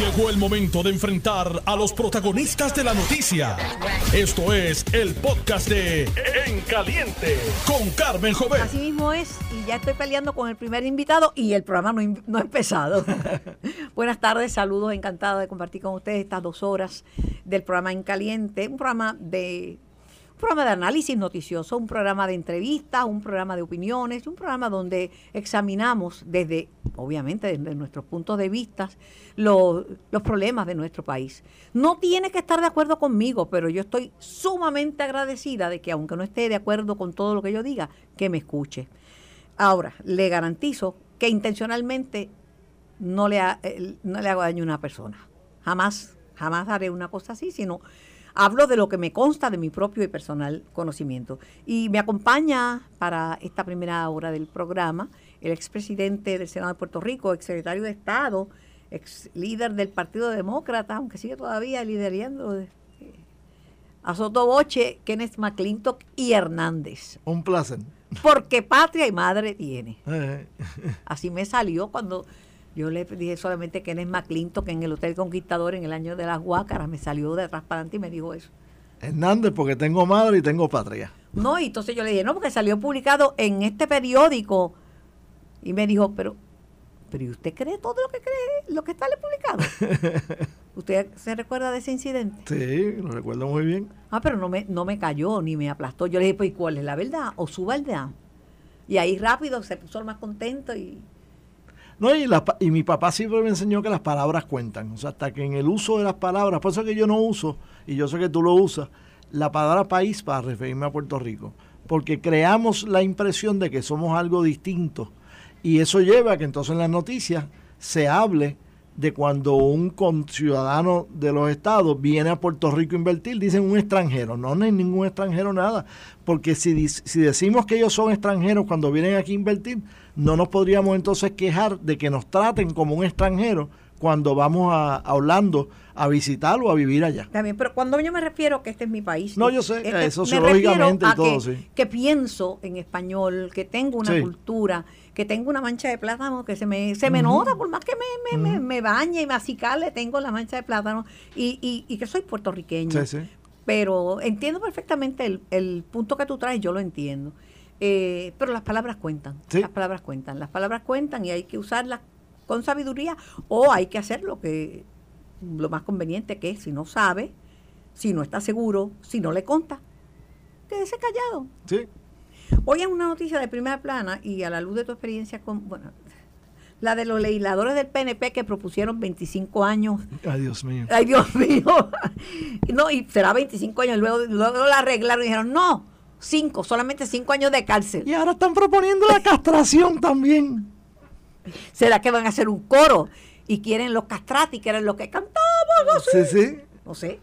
Llegó el momento de enfrentar a los protagonistas de la noticia. Esto es el podcast de En Caliente con Carmen Jovet. Así mismo es, y ya estoy peleando con el primer invitado y el programa no, no ha empezado. Buenas tardes, saludos, encantado de compartir con ustedes estas dos horas del programa En Caliente, un programa de programa de análisis noticioso, un programa de entrevistas, un programa de opiniones, un programa donde examinamos desde, obviamente, desde nuestros puntos de vista, los, los problemas de nuestro país. No tiene que estar de acuerdo conmigo, pero yo estoy sumamente agradecida de que, aunque no esté de acuerdo con todo lo que yo diga, que me escuche. Ahora, le garantizo que intencionalmente no le, ha, eh, no le hago daño a una persona. Jamás, jamás haré una cosa así, sino hablo de lo que me consta de mi propio y personal conocimiento. Y me acompaña para esta primera hora del programa el expresidente del Senado de Puerto Rico, exsecretario de Estado, ex líder del Partido Demócrata, aunque sigue todavía liderando eh, a Sotoboche, Kenneth McClintock y Hernández. Un placer. Porque patria y madre tiene. Eh, Así me salió cuando yo le dije solamente que es McClintock que en el Hotel Conquistador en el año de las Huácaras me salió de atrás para adelante y me dijo eso. Hernández, porque tengo madre y tengo patria. No, y entonces yo le dije, no, porque salió publicado en este periódico. Y me dijo, pero, pero ¿y usted cree todo lo que cree, lo que está publicado? ¿Usted se recuerda de ese incidente? Sí, lo recuerdo muy bien. Ah, pero no me, no me cayó ni me aplastó. Yo le dije, pues, ¿y ¿cuál es la verdad? O su verdad. Y ahí rápido se puso más contento y No, y, mi papá siempre me enseñó que las palabras cuentan. O sea, hasta que en el uso de las palabras, por eso que yo no uso, y yo sé que tú lo usas, la palabra país para referirme a Puerto Rico. Porque creamos la impresión de que somos algo distinto. Y eso lleva a que entonces en las noticias se hable de cuando un conciudadano de los estados viene a Puerto Rico a invertir, dicen un extranjero. No, no hay ningún extranjero nada. Porque si, si decimos que ellos son extranjeros cuando vienen aquí a invertir, no nos podríamos entonces quejar de que nos traten como un extranjero cuando vamos a, a Orlando a visitarlo o a vivir allá. También, pero cuando yo me refiero a que este es mi país. No, yo sé, este- me sociológicamente y todo, que, sí. Que pienso en español, que tengo una Sí. cultura, que tengo una mancha de plátano que se me, se me nota, por más que me, me, me- me bañe y me acicale, tengo la mancha de plátano y, y, y que soy puertorriqueña. Sí, sí. Pero entiendo perfectamente el, el punto que tú traes, yo lo entiendo. Eh, pero las palabras cuentan, Sí. las palabras cuentan, las palabras cuentan y hay que usarlas con sabiduría o hay que hacer lo que lo más conveniente que es, si no sabe, si no está seguro, si no le conta, quédese callado. Sí. Hoy es una noticia de primera plana y a la luz de tu experiencia con, bueno, la de los legisladores del PNP que propusieron 25 años Ay, Dios mío. Ay, Dios mío. No, y será 25 años. Luego, luego la arreglaron y dijeron, no, 5, solamente 5 años de cárcel. Y ahora están proponiendo la castración también. ¿Será que van a hacer un coro? Y quieren los castrati, que eran los que cantaban así? Sí, sí. No sé.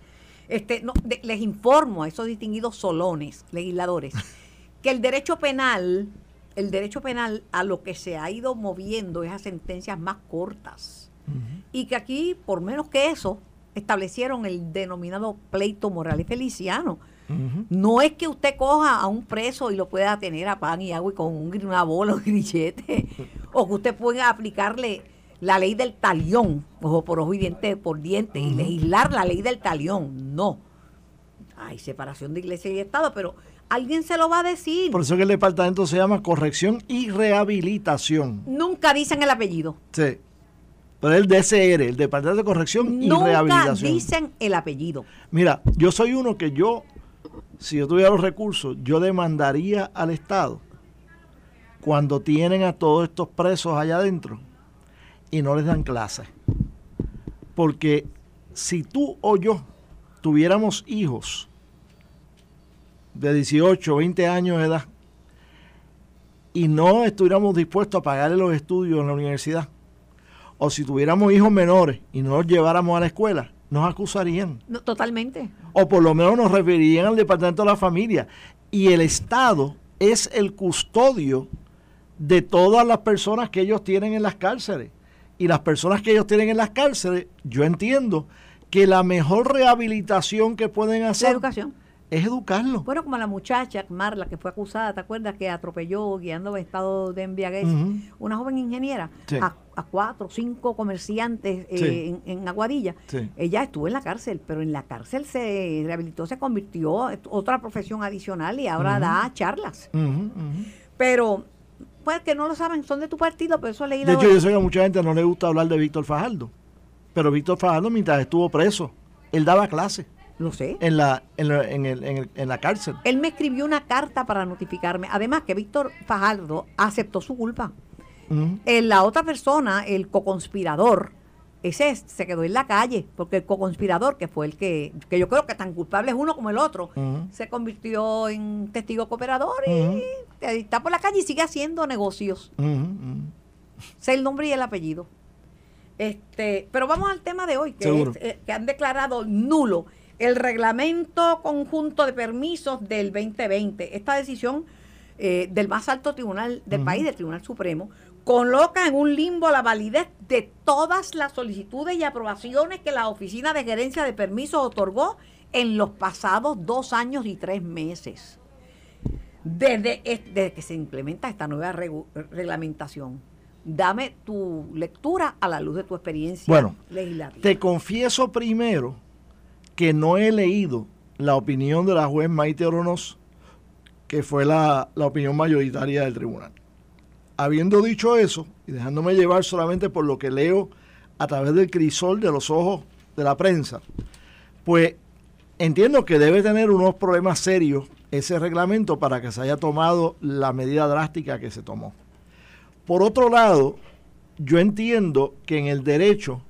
Este, no, de- les informo a esos distinguidos solones, legisladores, que el derecho penal, el derecho penal a lo que se ha ido moviendo es a sentencias más cortas. Y que aquí, por menos que eso, establecieron el denominado pleito moral y feliciano. No es que usted coja a un preso y lo pueda tener a pan y agua y con un, una bola o un grillete, o que usted pueda aplicarle la ley del talión, ojo por ojo y diente por diente, y legislar la ley del talión. No. Hay separación de iglesia y Estado, pero alguien se lo va a decir. Por eso que el departamento se llama corrección y rehabilitación. Nunca dicen el apellido. Sí. Pero el DCR, el Departamento de Corrección y Nunca Rehabilitación. dicen el apellido. Mira, yo soy uno que yo, si yo tuviera los recursos, yo demandaría al Estado cuando tienen a todos estos presos allá adentro y no les dan clases. Porque si tú o yo tuviéramos hijos de 18, 20 años de edad y no estuviéramos dispuestos a pagarle los estudios en la universidad, o si tuviéramos hijos menores y no los lleváramos a la escuela, nos acusarían. No, totalmente. O por lo menos nos referirían al Departamento de la Familia. Y el Estado es el custodio de todas las personas que ellos tienen en las cárceles. Y las personas que ellos tienen en las cárceles, yo entiendo que la mejor rehabilitación que pueden La hacer educación. es educarlo. Bueno, como la muchacha, Marla, que fue acusada, ¿te acuerdas? Que atropelló guiando en estado de embriaguez una joven ingeniera. Sí. A- cuatro, cinco comerciantes eh, Sí. en, en Aguadilla. Sí. Ella estuvo en la cárcel, pero en la cárcel se rehabilitó, se convirtió en otra profesión adicional y ahora da charlas. Pero, pues que no lo saben, son de tu partido, pero eso leí De hecho, yo sé que a mucha gente no le gusta hablar de Víctor Fajardo. Pero Víctor Fajardo, mientras estuvo preso, él daba clases Lo sé. en la, en, la- en el- en el- en la cárcel. Él me escribió una carta para notificarme. Además que Víctor Fajardo aceptó su culpa. En la otra persona, el coconspirador, ese es- se quedó en la calle, porque el coconspirador, que fue el que, que yo creo que tan culpable es uno como el otro, se convirtió en testigo cooperador y está por la calle y sigue haciendo negocios. Sé el nombre y el apellido. Este, pero vamos al tema de hoy, que, es, eh, que han declarado nulo el reglamento conjunto de permisos del 2020. Esta decisión eh, del más alto tribunal del país, del Tribunal Supremo, coloca en un limbo la validez de todas las solicitudes y aprobaciones que la Oficina de Gerencia de Permisos otorgó en los pasados dos años y tres meses. Desde, es- desde que se implementa esta nueva reglamentación. Dame tu lectura a la luz de tu experiencia Bueno, legislativa. Te confieso primero que no he leído la opinión de la juez Maite Oronos, que fue la, la opinión mayoritaria del tribunal. Habiendo dicho eso, y dejándome llevar solamente por lo que leo a través del crisol de los ojos de la prensa, pues entiendo que debe tener unos problemas serios ese reglamento para que se haya tomado la medida drástica que se tomó. Por otro lado, yo entiendo que en el derecho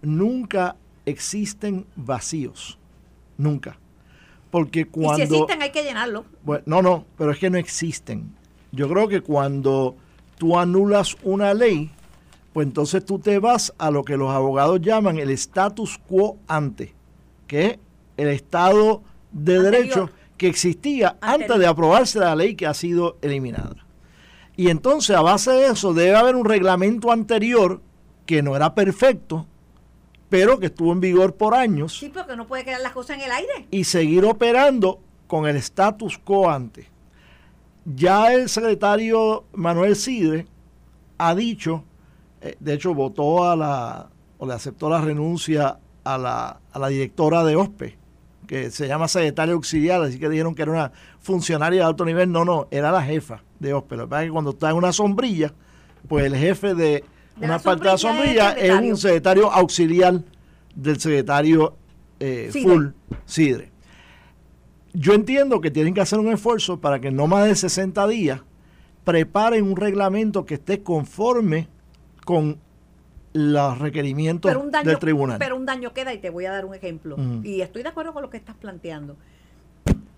nunca existen vacíos. Nunca. Porque y cuando... si existen hay que llenarlo. Bueno, no, no, pero es que no existen. Yo creo que cuando tú anulas una ley, pues entonces tú te vas a lo que los abogados llaman el status quo ante, que es el estado de Anterior. derecho que existía antes de aprobarse la ley que ha sido eliminada. Y entonces a base de eso debe haber un reglamento anterior que no era perfecto, pero que estuvo en vigor por años Sí, porque no puede quedar las cosas en el aire. y seguir operando con el status quo ante. Ya el secretario Manuel Sidre ha dicho, eh, de hecho votó a la, o le aceptó la renuncia a la, a la directora de OSPE, que se llama secretaria auxiliar, así que dijeron que era una funcionaria de alto nivel. No, no, era la jefa de OSPE. Lo que pasa es que cuando está en una sombrilla, pues el jefe de, De una parte de la sombrilla es un secretario auxiliar del secretario eh, full Sidre. Yo entiendo que tienen que hacer un esfuerzo para que en no más de 60 días preparen un reglamento que esté conforme con los requerimientos Pero un, daño, del tribunal. pero un daño queda y te voy a dar un ejemplo. Y estoy de acuerdo con lo que estás planteando.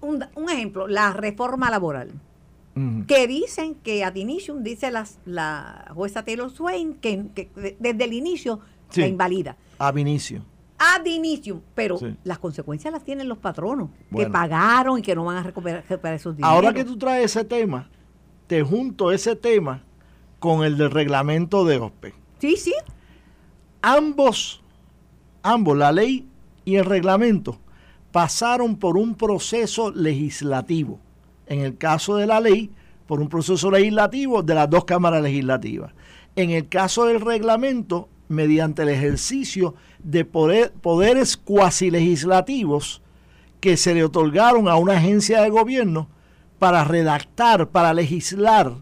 Un, ejemplo, la reforma laboral. Que dicen que ad initium, dice las, la jueza Taylor Swain, que, que de- desde el inicio Sí. la invalida. Ab inicio. Ad initium, pero Sí. las consecuencias las tienen los patronos, que pagaron y que no van a recuperar, recuperar esos dineros. Ahora que tú traes ese tema, te junto ese tema con el del reglamento de OSPE. Sí, sí, ambos, ambos, la ley y el reglamento, pasaron por un proceso legislativo. En el caso de la ley, por un proceso legislativo de las dos cámaras legislativas. En el caso del reglamento, mediante el ejercicio de poder- poderes cuasi legislativos que se le otorgaron a una agencia de gobierno para redactar, para legislar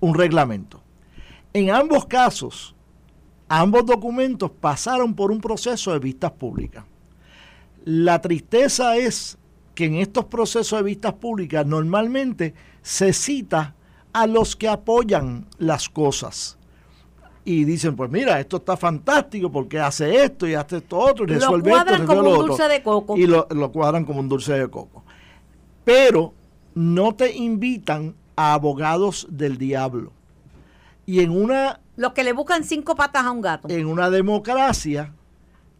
un reglamento. En ambos casos, Ambos documentos pasaron por un proceso de vistas públicas. La tristeza es que en estos procesos de vistas públicas normalmente se cita a los que apoyan las cosas. Y dicen, pues mira, esto está fantástico porque hace esto y hace esto otro y Lo resuelve cuadran esto, como un lo otro. dulce de coco. Y lo, lo cuadran como un dulce de coco. Pero no te invitan a abogados del diablo. Y en una los que le buscan cinco patas a un gato. en una democracia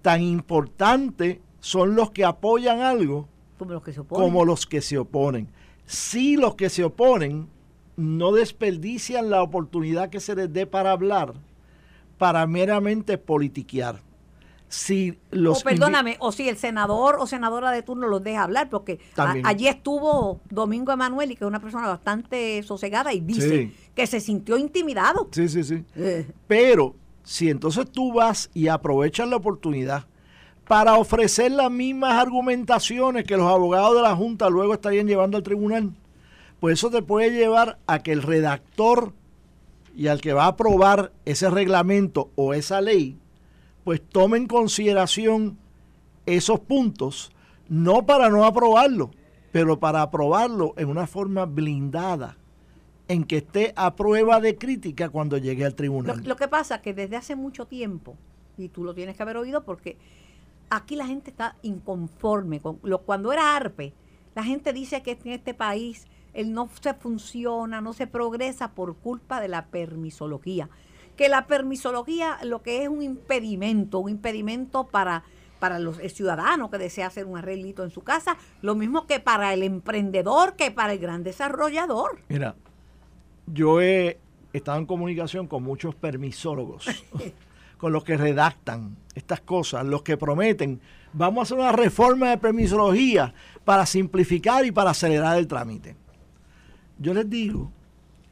tan importante son los que apoyan algo como los que se oponen. como los que se oponen. Si los que se oponen no desperdician la oportunidad que se les dé para hablar, para meramente politiquear. Si los o perdóname, o si el senador o senadora de turno los deja hablar, porque También. allí estuvo Domingo Emanuel, y que es una persona bastante sosegada, y dice Sí. que se sintió intimidado. Sí, sí, sí. Eh, Pero si entonces tú vas y aprovechas la oportunidad para ofrecer las mismas argumentaciones que los abogados de la Junta luego estarían llevando al tribunal, pues eso te puede llevar a que el redactor y al que va a aprobar ese reglamento o esa ley, pues tome en consideración esos puntos, no para no aprobarlo, pero para aprobarlo en una forma blindada, en que esté a prueba de crítica cuando llegue al tribunal. Lo, que pasa es que desde hace mucho tiempo, y tú lo tienes que haber oído porque aquí la gente está inconforme. Con lo, cuando era ARPE, la gente dice que en este país él no se funciona, no se progresa por culpa de la permisología. Que la permisología lo que es un impedimento, un impedimento para, para los, el ciudadano que desea hacer un arreglito en su casa, lo mismo que para el emprendedor, que para el gran desarrollador. Mira, yo he estado en comunicación con muchos permisólogos, con los que redactan estas cosas, los que prometen, vamos a hacer una reforma de permisología para simplificar y para acelerar el trámite. Yo les digo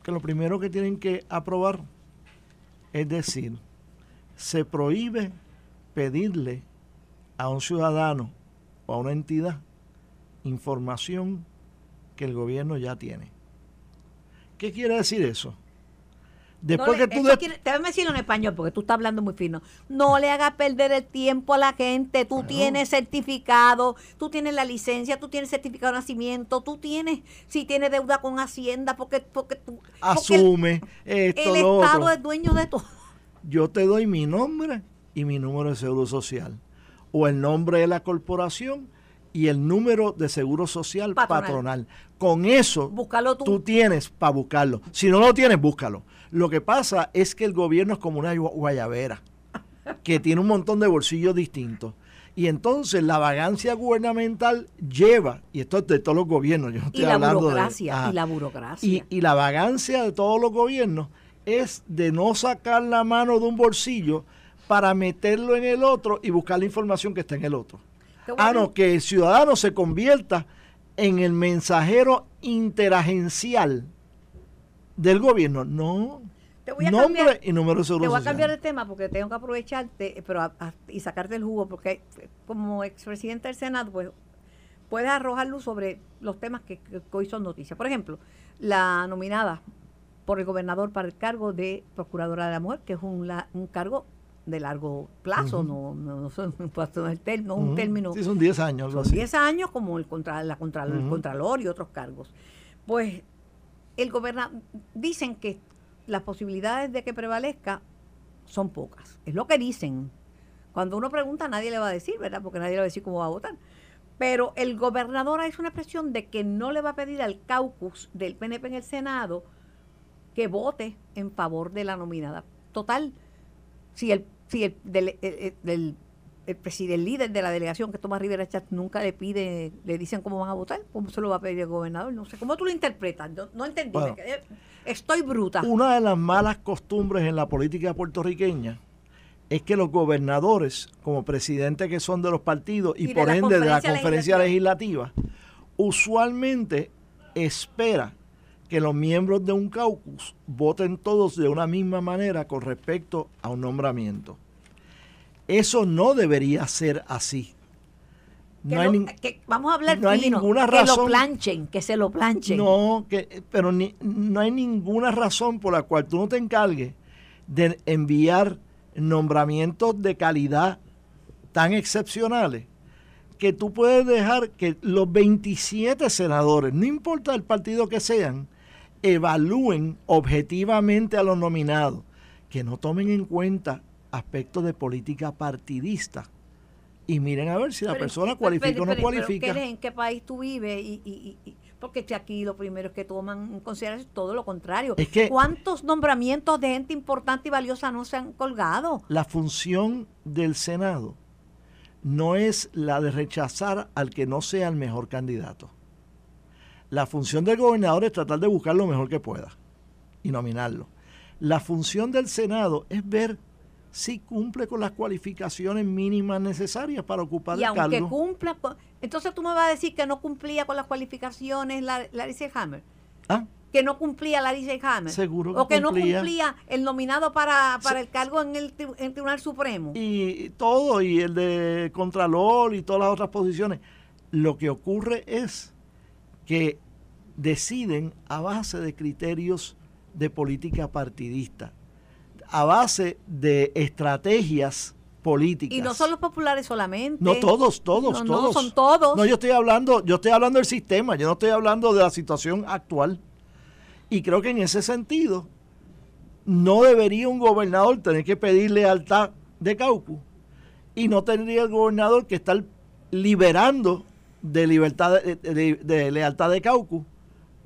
que lo primero que tienen que aprobar es decir, se prohíbe pedirle a un ciudadano o a una entidad información que el gobierno ya tiene. ¿Qué quiere decir eso? Después que tú te voy a decirlo en español porque tú estás hablando muy fino. No le hagas perder el tiempo a la gente. Tú tienes certificado, tú tienes la licencia, tú tienes certificado de nacimiento, tú tienes, si tienes deuda con Hacienda, porque, porque tú. Asume el, esto, el Estado es dueño de todo. Yo te doy mi nombre y mi número de seguro social. O el nombre de la corporación y el número de seguro social patronal. Con eso tú. tienes para buscarlo. Si no lo tienes, búscalo. Lo que pasa es que el gobierno es como una guayabera, que tiene un montón de bolsillos distintos. Y entonces la vagancia gubernamental lleva, y esto es de todos los gobiernos, yo estoy y la hablando burocracia, y la burocracia. Y, y la vagancia de todos los gobiernos es de no sacar la mano de un bolsillo para meterlo en el otro y buscar la información que está en el otro. Ah, no, que el ciudadano se convierta en el mensajero interagencial del gobierno. No. Te voy a Nombre cambiar, y número de Te voy a cambiar de tema porque tengo que aprovecharte pero y sacarte el jugo porque como expresidente del Senado pues puedes arrojar luz sobre los temas que, hoy son noticias. Por ejemplo, la nominada por el gobernador para el cargo de Procuradora de la Mujer, que es un, un cargo de largo plazo, no, no, no, son, no, un término. Sí, son 10 años. Son 10 años como el, contra, la contra, el Contralor y otros cargos. Pues el gobernador, dicen que las posibilidades de que prevalezca son pocas. Es lo que dicen. Cuando uno pregunta, nadie le va a decir, ¿verdad? Porque nadie le va a decir cómo va a votar. Pero el gobernador es una expresión de que no le va a pedir al caucus del PNP en el Senado que vote en favor de la nominada. Total, si el si el, del, el, presidente, el líder de la delegación, que Tomás Rivera Chat, nunca le pide, le dicen cómo van a votar, cómo se lo va a pedir el gobernador, no sé, ¿cómo tú lo interpretas? No, entendí, estoy bruta. Una de las malas costumbres en la política puertorriqueña es que los gobernadores, como presidentes que son de los partidos y, por ende de la conferencia legislativa, usualmente espera que los miembros de un caucus voten todos de una misma manera con respecto a un nombramiento. Eso no debería ser así. No hay vamos a hablar no ninguna que lo planchen, que se lo planchen. No, que, pero no hay ninguna razón por la cual tú no te encargues de enviar nombramientos de calidad tan excepcionales que tú puedes dejar que los 27 senadores, no importa el partido que sean, evalúen objetivamente a los nominados, que no tomen en cuenta aspectos de política partidista y miren a ver si la persona cualifica o no cualifica. ¿En qué país tú vives? Y, porque aquí lo primero es que toman en consideración todo lo contrario. ¿Cuántos nombramientos de gente importante y valiosa no se han colgado? La función del Senado no es la de rechazar al que no sea el mejor candidato. La función del gobernador es tratar de buscar lo mejor que pueda y nominarlo. La función del Senado es ver si cumple con las cualificaciones mínimas necesarias para ocupar y el aunque cumpla, entonces tú me vas a decir que no cumplía con las cualificaciones la, Larissa Hammer. ¿Ah? que no cumplía la ley Hammer. Seguro que O que no cumplía. el nominado para, para el cargo en el, en el Tribunal Supremo. y todo, y el de Contralor y todas las otras posiciones. Lo que ocurre es que deciden a base de criterios de política partidista, a base de estrategias políticas. Y no son los populares solamente. No todos, todos, No, no, todos. son todos. No, yo estoy hablando, yo estoy hablando del sistema, yo no estoy hablando de la situación actual. Y creo que en ese sentido no debería un gobernador tener que pedir lealtad de Caucu y no tendría el gobernador que estar liberando de libertad de, de- de lealtad de Caucu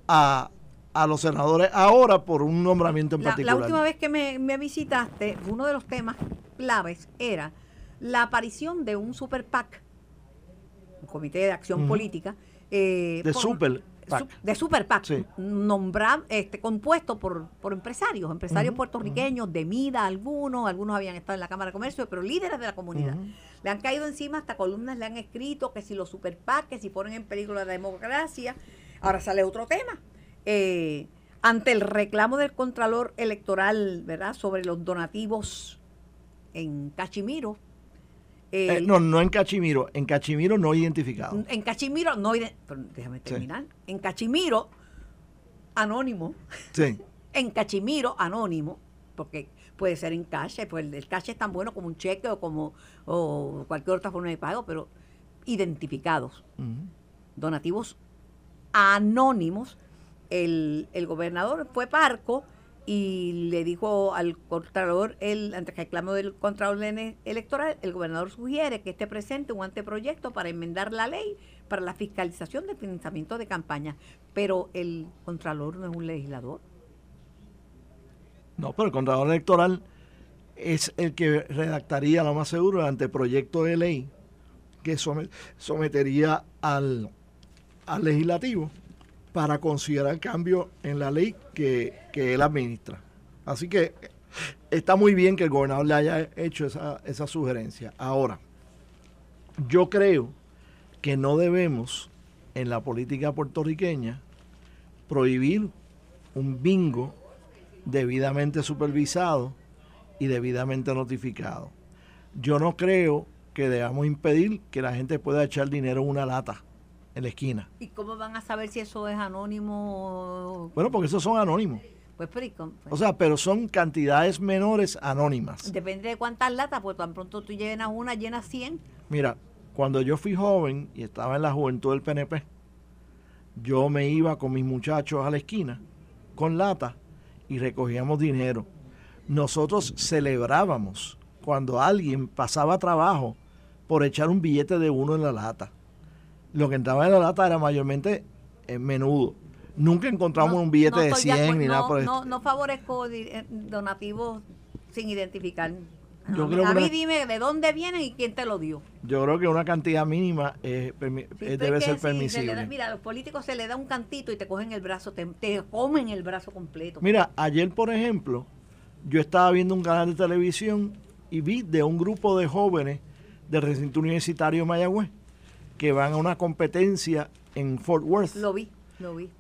a, a los senadores ahora por un nombramiento en La, la particular. última vez que me, me visitaste, uno de los temas claves era la aparición de un super PAC, un comité de acción política. eh, De super PAC. de super PAC, Sí. este, compuesto por, por empresarios, empresarios puertorriqueños, de MIDA algunos, algunos habían estado en la Cámara de Comercio, pero líderes de la comunidad. Le han caído encima, hasta columnas le han escrito que si los super PAC, que si ponen en peligro la democracia. Ahora sale otro tema. Eh, ante el reclamo del Contralor Electoral, ¿verdad?, sobre los donativos en Cachimiro. Eh, el- no, no en Cachimiro, en Cachimiro no identificado. en Cachimiro, no, pero déjame terminar. En Cachimiro, anónimo, Sí. en Cachimiro, anónimo, porque puede ser en cash, pues el, el cash es tan bueno como un cheque o como o cualquier otra forma de pago, pero identificados, donativos anónimos. El, el gobernador fue parco y le dijo al contralor, el, ante el reclamo del contralor ele- electoral, el gobernador sugiere que esté presente un anteproyecto para enmendar la ley para la fiscalización del financiamiento de campañas. Pero el contralor no es un legislador. No, pero el Contralor Electoral es el que redactaría lo más seguro el anteproyecto de ley que some- sometería al, al legislativo para considerar cambio en la ley que, que él administra. Así que está muy bien que el gobernador le haya hecho esa, esa sugerencia. Ahora, yo creo que no debemos en la política puertorriqueña prohibir un bingo debidamente supervisado y debidamente notificado. Yo no creo que debamos impedir que la gente pueda echar dinero en una lata en la esquina. ¿Y cómo van a saber si eso es anónimo? Bueno, porque esos son anónimos. Pues, pero, ¿y cómo? O sea, pero son cantidades menores anónimas. Depende de cuántas latas, pues tan pronto tú llenas una, llenas 100. Mira, cuando yo fui joven y estaba en la juventud del PNP, yo me iba con mis muchachos a la esquina con lata y recogíamos dinero. Nosotros celebrábamos cuando alguien pasaba trabajo por echar un billete de uno en la lata. Lo que entraba en la lata era mayormente en menudo. Nunca encontramos No, un billete no de estoy 100 acuerdo, ni nada no, por no, no favorezco eh, donativos sin identificar. Yo creo que una- dime de dónde vienen y quién te lo dio. Yo creo que una cantidad mínima eh, permi- Sí, eh, debe ser se le permisible. da- mira, a los políticos se le da un cantito y te cogen el brazo, te, te comen el brazo completo. Mira, ayer, por ejemplo, yo estaba viendo un canal de televisión y vi de un grupo de jóvenes del recinto universitario de Mayagüez que van a una competencia en Fort Worth. Lo vi, lo vi.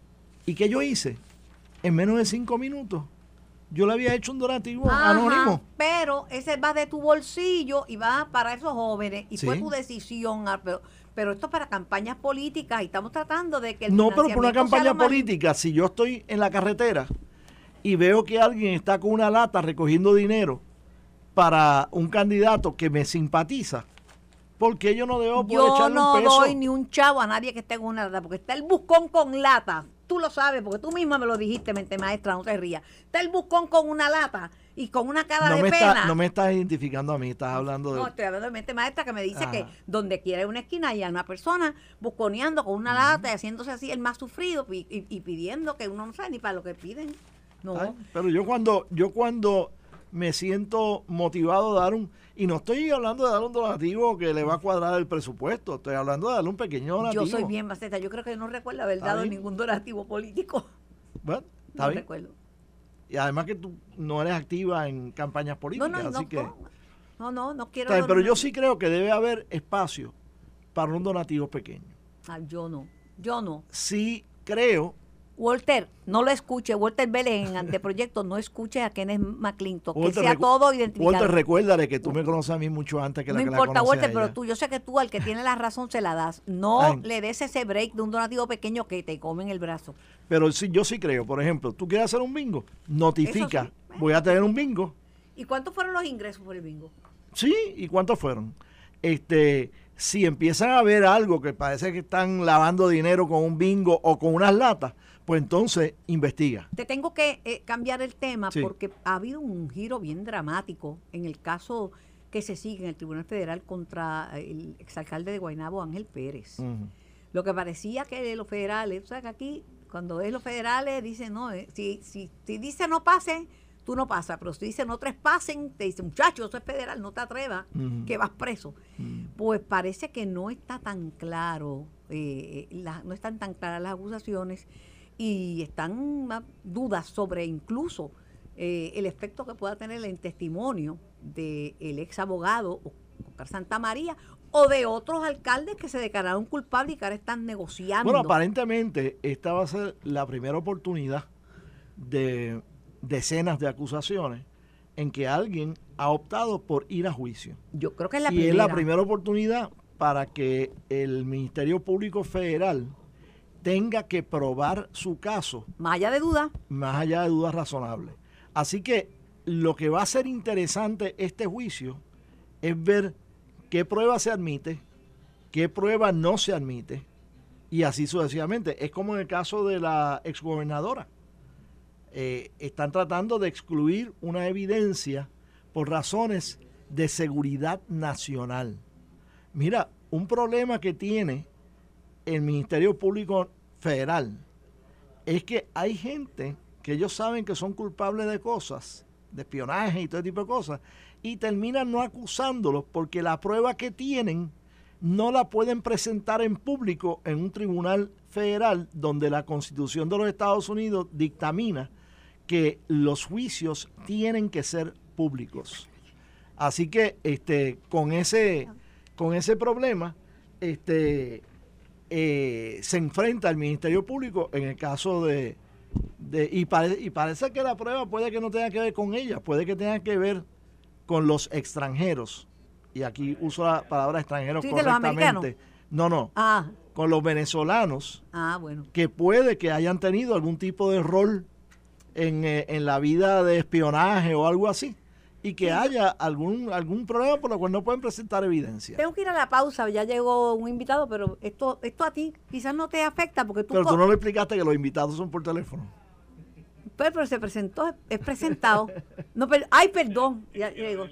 ¿Y qué yo hice? En menos de cinco minutos, yo le había hecho un donativo Ajá, anónimo. Pero ese va de tu bolsillo y va para esos jóvenes y fue tu decisión. ah, Pero, pero esto es para campañas políticas y estamos tratando de que el No, pero por una campaña política, si yo estoy en la carretera y veo que alguien está con una lata recogiendo dinero para un candidato que me simpatiza, ¿por qué yo no debo poder Yo echarle no un peso? doy ni un chavo a nadie que esté con una lata, porque está el buscón con lata. Tú lo sabes, porque tú misma me lo dijiste, mente maestra, no te rías. Está el buscón con una lata y con una cara no de me, pena. está, no me estás identificando a mí, estás hablando de... No, estoy hablando de mente maestra que me dice Ajá. que donde quiera una esquina hay una persona busconeando con una lata y haciéndose así el más sufrido y, y- y pidiendo que uno no sabe ni para lo que piden. No. Ay, pero yo cuando, yo cuando me siento motivado a dar un... Y no estoy hablando de dar un donativo que le va a cuadrar el presupuesto, estoy hablando de darle un pequeño donativo. Yo soy bien maceta. Yo creo que no recuerdo haber dado bien. ningún donativo político. Bueno, está no bien. recuerdo. Y además que tú no eres activa en campañas políticas, no, así no, que... no, no, no, quiero. Bien, pero yo sí creo que debe haber espacio para un donativo pequeño. Ah, yo no, yo no. Sí creo Walter, no lo escuche. Walter Vélez en anteproyecto, no escuche a Kenneth McClinton. Que Walter, sea todo identificado. Walter, recuérdale que tú me conoces a mí mucho antes que la no que la importa, conoce a Walter, pero tú, yo sé que tú al que tiene la razón se la das. No Ay. le des ese break de un donativo pequeño que te comen el brazo. Pero sí, yo sí creo, por ejemplo, tú quieres hacer un bingo, notifica, sí. voy a tener un bingo. ¿Y cuántos fueron los ingresos por el bingo? Sí, ¿y cuántos fueron? Este, si empiezan a ver algo que parece que están lavando dinero con un bingo o con unas latas, pues entonces investiga. Te tengo que eh, cambiar el tema Sí. porque ha habido un giro bien dramático en el caso que se sigue en el Tribunal Federal contra el exalcalde de Guaynabo, Ángel Pérez. Lo que parecía que los federales, o sea que aquí, cuando es los federales, dicen, no, eh, si, si, si dice no pasen, tú no pasas, pero si dice no tres pasen, te dice, muchacho, eso es federal, no te atrevas, que vas preso. Pues parece que no está tan claro, eh, la- no están tan claras las acusaciones y están más dudas sobre incluso eh, el efecto que pueda tener el testimonio del ex abogado Oscar Santa María o de otros alcaldes que se declararon culpables y que ahora están negociando. Bueno, aparentemente esta va a ser la primera oportunidad de decenas de acusaciones en que alguien ha optado por ir a juicio. Yo creo que es la y primera. es la primera oportunidad para que el Ministerio Público Federal tenga que probar su caso Más allá de duda, más allá de dudas razonables. Así que lo que va a ser interesante este juicio es ver qué prueba se admite, qué prueba no se admite, y así sucesivamente. Es como en el caso de la exgobernadora. Eh, están tratando de excluir una evidencia por razones de seguridad nacional. Mira, un problema que tiene el Ministerio Público Federal es que hay gente que ellos saben que son culpables de cosas, de espionaje y todo tipo de cosas, y terminan no acusándolos porque la prueba que tienen no la pueden presentar en público en un tribunal federal donde la Constitución de los Estados Unidos dictamina que los juicios tienen que ser públicos. Así que este con ese con ese problema este eh, se enfrenta al Ministerio Público en el caso de, de y, pare- y parece que la prueba puede que no tenga que ver con ella, puede que tenga que ver con los extranjeros. Y aquí uso la palabra extranjeros Sí, correctamente. No, no, ah, con los venezolanos ah, bueno. que puede que hayan tenido algún tipo de rol en, eh, en la vida de espionaje o algo así y que haya algún algún problema por lo cual no pueden presentar evidencia. Tengo que ir a la pausa, ya llegó un invitado, pero esto esto a ti quizás no te afecta porque tú... Pero tú no le explicaste que los invitados son por teléfono. Pues, pero se presentó, es presentado. No, per- ay, perdón. Ya llegó.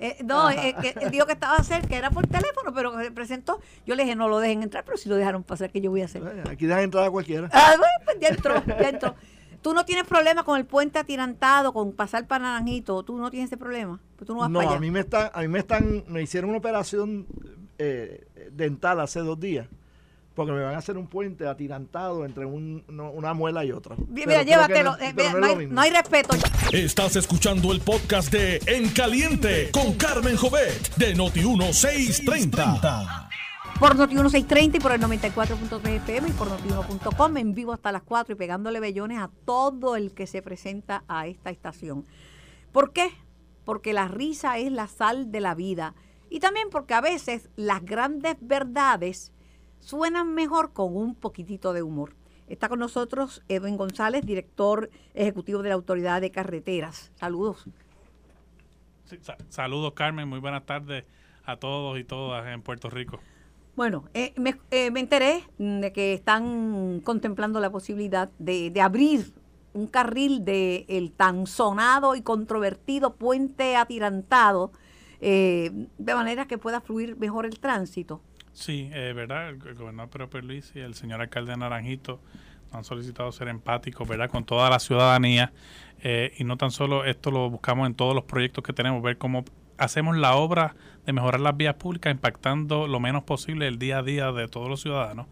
Eh, no, eh, que él dijo que estaba cerca, que era por teléfono, pero que se presentó. Yo le dije, no lo dejen entrar, pero si lo dejaron pasar, ¿qué yo voy a hacer? Eh, Aquí dejan entrar a cualquiera. Ah, bueno, pues ya entró, ya entró. Tú no tienes problema con el puente atirantado, con pasar para Naranjito, tú no tienes ese problema. Pues tú no vas No, para allá. a mí me están, a mí me están, me hicieron una operación eh, dental hace dos días porque me van a hacer un puente atirantado entre un- no- una muela y otra. Mira, Pero que llévatelo. eh, pero mira, no hay, no hay respeto. Estás escuchando el podcast de En Caliente con Carmen Jovet de Noti1630. Por Noti 1630 y por el 94.3 FM y por Noti1.com en vivo hasta las 4 y pegándole bellones a todo el que se presenta a esta estación. ¿Por qué? Porque la risa es la sal de la vida y también porque a veces las grandes verdades suenan mejor con un poquitito de humor. Está con nosotros Edwin González, director ejecutivo de la Autoridad de Carreteras. Saludos. Saludos Carmen, muy buenas tardes a todos y todas en Puerto Rico. Bueno, eh, me, eh, me enteré de que están contemplando la posibilidad de, de abrir un carril de el tan sonado y controvertido puente atirantado, eh, de manera que pueda fluir mejor el tránsito. Sí, eh, ¿verdad? El, gobernador Pedro Pierluisi y el señor alcalde de Naranjito han solicitado ser empáticos, ¿verdad? Con toda la ciudadanía eh, y no tan solo esto lo buscamos en todos los proyectos que tenemos, ver cómo hacemos la obra de mejorar las vías públicas impactando lo menos posible el día a día de todos los ciudadanos.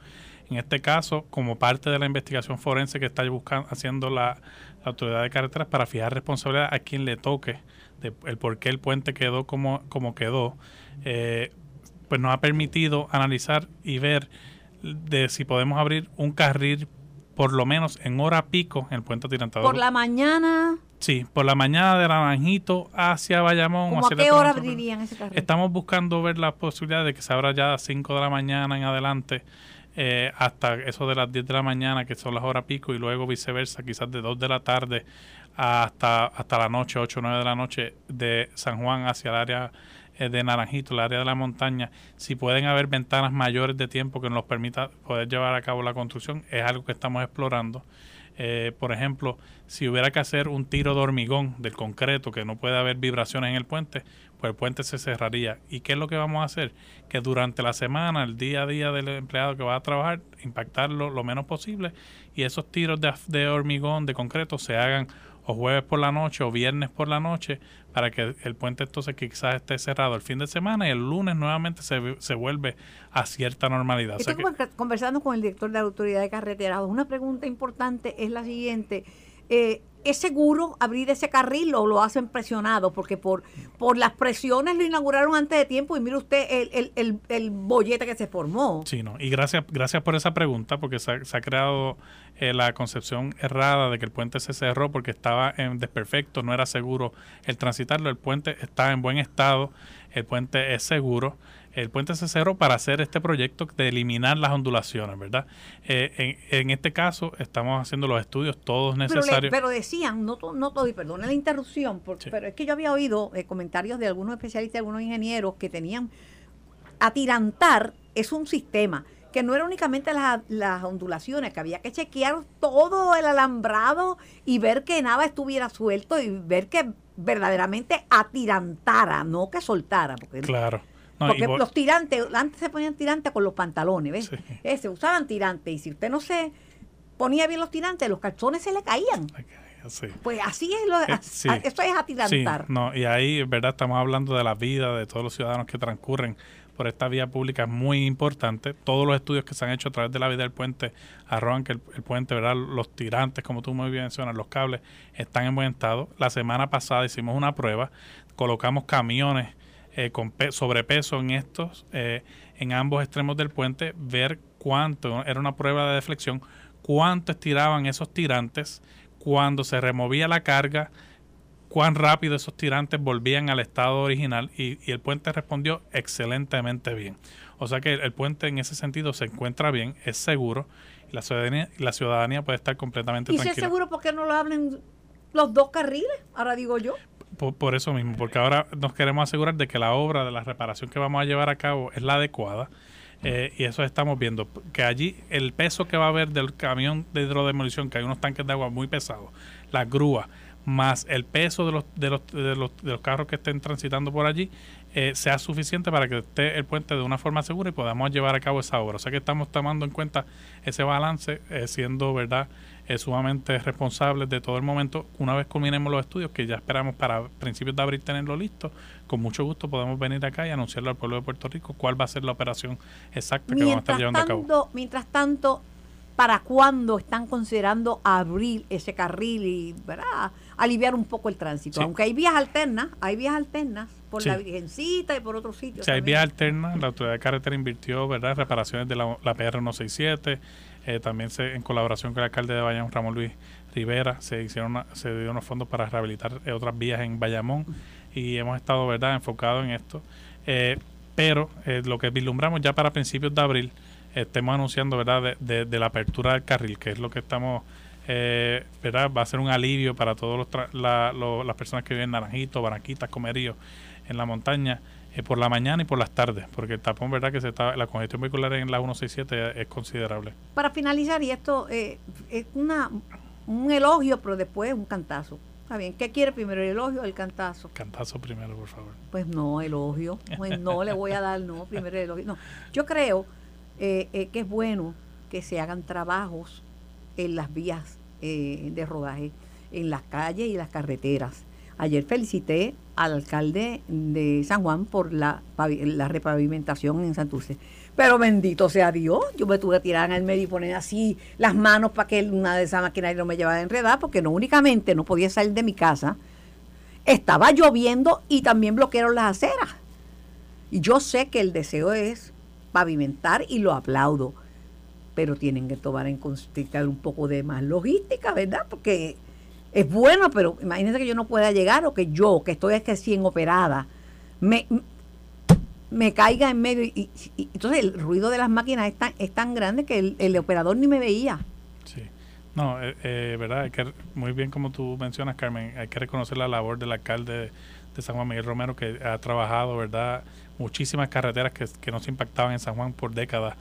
En este caso, como parte de la investigación forense que está buscando, haciendo la, autoridad de carreteras para fijar responsabilidad a quien le toque de el por qué el puente quedó como, como quedó, eh, pues nos ha permitido analizar y ver de si podemos abrir un carril por lo menos en hora pico en el puente atirantado. Por la mañana. Sí, por la mañana de Naranjito hacia Bayamón. ¿Cómo a qué hora abrirían ese carril? Estamos buscando ver la posibilidad de que se abra ya a las 5 de la mañana en adelante. Eh, hasta eso de las 10 de la mañana, que son las horas pico, y luego viceversa, quizás de 2 de la tarde hasta, hasta la noche, 8 o 9 de la noche, de San Juan hacia el área eh, de Naranjito, el área de la montaña, si pueden haber ventanas mayores de tiempo que nos permita poder llevar a cabo la construcción, es algo que estamos explorando. Eh, por ejemplo, si hubiera que hacer un tiro de hormigón del concreto, que no puede haber vibraciones en el puente, pues el puente se cerraría. ¿Y qué es lo que vamos a hacer? Que durante la semana, el día a día del empleado que va a trabajar, impactarlo lo menos posible y esos tiros de, de hormigón, de concreto, se hagan o jueves por la noche o viernes por la noche para que el puente entonces quizás esté cerrado el fin de semana y el lunes nuevamente se, se vuelve a cierta normalidad. Estoy conversando con el director de la Autoridad de Carreteras. Una pregunta importante es la siguiente. Eh, ¿Es seguro abrir ese carril o lo hacen presionado? Porque por, por las presiones lo inauguraron antes de tiempo y mire usted el, el, el, bollete que se formó. Sí, no. Y gracias, gracias por esa pregunta porque se ha, creado eh, la concepción errada de que el puente se cerró porque estaba en desperfecto, no era seguro el transitarlo. El puente está en buen estado, el puente es seguro el puente se cerró para hacer este proyecto de eliminar las ondulaciones, ¿verdad? Eh, en, este caso estamos haciendo los estudios todos necesarios. Pero, decían, no, no todo, y perdone la interrupción, porque, pero es que yo había oído eh, comentarios de algunos especialistas, algunos ingenieros que tenían, atirantar es un sistema que no era únicamente las, las, ondulaciones, que había que chequear todo el alambrado y ver que nada estuviera suelto y ver que verdaderamente atirantara, no que soltara. Porque claro. Porque los tirantes, antes se ponían tirantes con los pantalones, ¿ves? Eh, se usaban tirantes y si usted no se ponía bien los tirantes, los calzones se le caían. Pues así es, lo, eh, eso es atirantar. no, y ahí, verdad, estamos hablando de la vida de todos los ciudadanos que transcurren por esta vía pública es muy importante. Todos los estudios que se han hecho a través de la vida del puente arrojan que el, puente, ¿verdad? Los tirantes, como tú muy bien mencionas, los cables están en buen estado. La semana pasada hicimos una prueba, colocamos camiones eh, con sobrepeso en estos, eh, en ambos extremos del puente, ver cuánto, era una prueba de deflexión, cuánto estiraban esos tirantes cuando se removía la carga, cuán rápido esos tirantes volvían al estado original y, el puente respondió excelentemente bien. O sea que el, puente en ese sentido se encuentra bien, es seguro y la ciudadanía, la ciudadanía puede estar completamente tranquila. ¿Y si es seguro porque no lo hablen los dos carriles? Ahora digo yo por, eso mismo, porque ahora nos queremos asegurar de que la obra de la reparación que vamos a llevar a cabo es la adecuada. Eh, y eso estamos viendo, que allí el peso que va a haber del camión de hidrodemolición, que hay unos tanques de agua muy pesados, las grúas, más el peso de los, de los, de los, de los carros que estén transitando por allí, eh, sea suficiente para que esté el puente de una forma segura y podamos llevar a cabo esa obra. O sea que estamos tomando en cuenta ese balance, eh, siendo verdad eh, sumamente responsables de todo el momento. Una vez culminemos los estudios, que ya esperamos para principios de abril tenerlo listo, con mucho gusto podemos venir acá y anunciarle al pueblo de Puerto Rico cuál va a ser la operación exacta que vamos a estar llevando a cabo. Mientras tanto, ¿para cuándo están considerando abrir ese carril y ¿verdad? Aliviar un poco el tránsito? Aunque hay vías alternas, hay vías alternas por la Virgencita y por otros sitios. Sí, hay vías alternas. La autoridad de carretera invirtió ¿verdad? reparaciones de la, la PR 167 eh, también se, en colaboración con el alcalde de Bayamón, Ramón Luis Rivera, se hicieron se dio unos fondos para rehabilitar eh, otras vías en Bayamón y hemos estado verdad enfocados en esto. Eh, pero lo que vislumbramos ya para principios de abril, estemos anunciando verdad de, la apertura del carril, que es lo que estamos verdad va a ser un alivio para todas las personas que viven en Naranjito, Baraquitas, Comerío, en la montaña eh, por la mañana y por las tardes, porque el tapón, verdad que se está, la congestión vehicular en la 167 es considerable. Para finalizar, y esto eh, es una, un elogio, pero después un cantazo. Está bien, ¿qué quiere primero, el elogio o el cantazo? Cantazo primero, por favor. Pues no, elogio. Pues no le voy a dar, no, primero el elogio. No, yo creo eh, que es bueno que se hagan trabajos en las vías de rodaje, en las calles y las carreteras Ayer felicité al alcalde de San Juan por la, la repavimentación en Santurce. Pero bendito sea Dios, yo me tuve que tirar en el medio y poner así las manos para que una de esas máquinas no me llevara a enredar, porque no únicamente no podía salir de mi casa, estaba lloviendo y también bloquearon las aceras. Y yo sé que el deseo es pavimentar y lo aplaudo. Pero tienen que tomar en consideración un poco de más logística, ¿verdad? Porque es bueno, pero imagínense que yo no pueda llegar o que yo, que estoy recién operada, me, me caiga en medio. Y, y- entonces el ruido de las máquinas es tan, es tan grande que el, el operador ni me veía. Sí. No, eh, eh, verdad, hay que, muy bien como tú mencionas, Carmen, hay que reconocer la labor del alcalde de San Juan Miguel Romero que ha trabajado, verdad, muchísimas carreteras que, que no se impactaban en San Juan por décadas.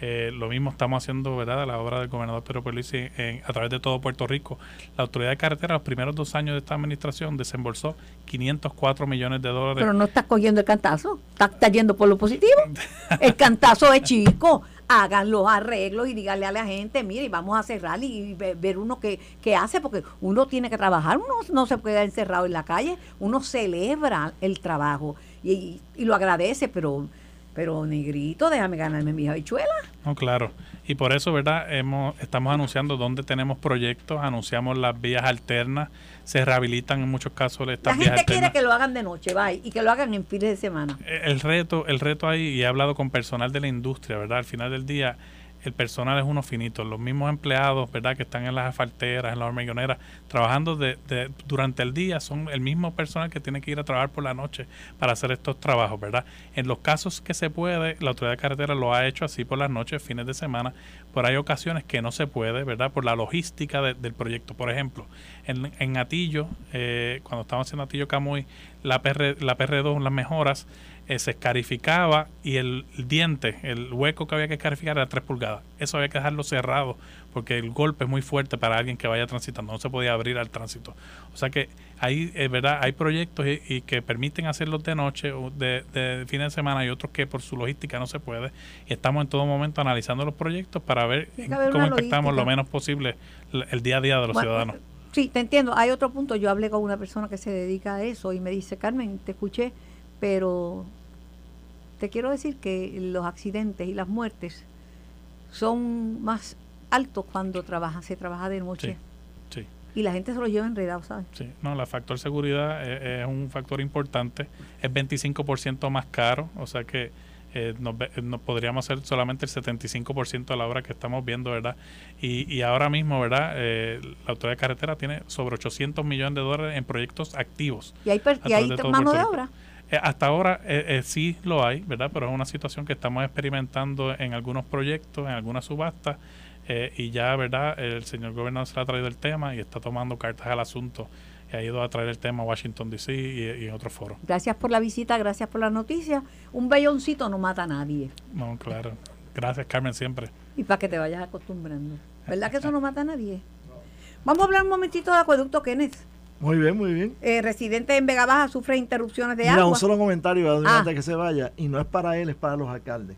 Eh, lo mismo estamos haciendo, ¿verdad?, a la obra del gobernador Pedro Pierluisi en- a través de todo Puerto Rico. La autoridad de carretera, los primeros dos años de esta administración, desembolsó 504 millones de dólares Pero no estás cogiendo el cantazo, estás, estás yendo por lo positivo. El cantazo es chico. Hagan los arreglos y díganle a la gente, mire, vamos a cerrar y ve- ver uno que, que hace, porque uno tiene que trabajar, uno no se puede encerrado en la calle, uno celebra el trabajo y lo agradece, pero, pero negrito, déjame ganarme mi habichuela. No, claro. Y por eso, ¿verdad? Hemos, estamos anunciando dónde tenemos proyectos, anunciamos las vías alternas, se rehabilitan en muchos casos La estas vías gente quiere que lo hagan de noche, bye, y que lo hagan en fines de semana. Eh, El reto, el reto ahí, y he hablado con personal de la industria, ¿verdad? Al final del día, el personal es uno finito. Los mismos empleados, ¿verdad? Que están en las asfalteras, en las hormigoneras, trabajando de, de- durante el día, son el mismo personal que tiene que ir a trabajar por la noche para hacer estos trabajos, ¿verdad? En los casos que se puede, la autoridad de carretera lo ha hecho así por las noches, fines de semana, pero hay ocasiones que no se puede, ¿verdad? Por la logística de- del proyecto. Por ejemplo, en, en Atillo, eh, cuando estábamos haciendo Atillo Camuy, la, PR, la PR2, las mejoras, eh, se escarificaba y el diente, el hueco que había que escarificar era 3 pulgadas. Eso había que dejarlo cerrado porque el golpe es muy fuerte para alguien que vaya transitando, no se podía abrir al tránsito. O sea que ahí, es verdad, hay proyectos y, y que permiten hacerlos de noche o de, de fin de semana y otros que por su logística no se puede. Y estamos en todo momento analizando los proyectos para ver cómo impactamos lo menos posible el, el día a día de los Bueno, ciudadanos. Sí, te entiendo. Hay otro punto. Yo hablé con una persona que se dedica a eso y me dice, Carmen, te escuché, pero te quiero decir que los accidentes y las muertes son más altos cuando trabaja, se trabaja de noche. Sí, sí. Y la gente se lo lleva enredado, ¿sabes? Sí, no, la factor seguridad es, es un factor importante. Es 25% más caro, o sea que eh, nos, ve- nos podríamos hacer solamente el 75% a la hora que estamos viendo, ¿verdad? Y, y ahora mismo, ¿verdad? Eh, la autoridad de carretera tiene sobre 800 millones de dólares en proyectos activos. Y hay, y hay de mano de obra. Eh, hasta ahora eh, eh, sí lo hay, ¿verdad? Pero es una situación que estamos experimentando en algunos proyectos, en algunas subastas, y ya, ¿verdad? El señor gobernador se ha traído el tema y está tomando cartas al asunto. Y ha ido a traer el tema a Washington, D.C. y, y en otros foros. Gracias por la visita, gracias por la noticia. Un belloncito no mata a nadie. No, claro. Gracias, Carmen, siempre. Y para que te vayas acostumbrando. ¿Verdad que eso no mata a nadie? Vamos a hablar un momentito de acueducto Kenneth. Muy bien, muy bien. Eh, residente en Vega Baja sufre interrupciones de Mira, agua. un solo comentario Ah. antes que se vaya, y no es para él, es para los alcaldes.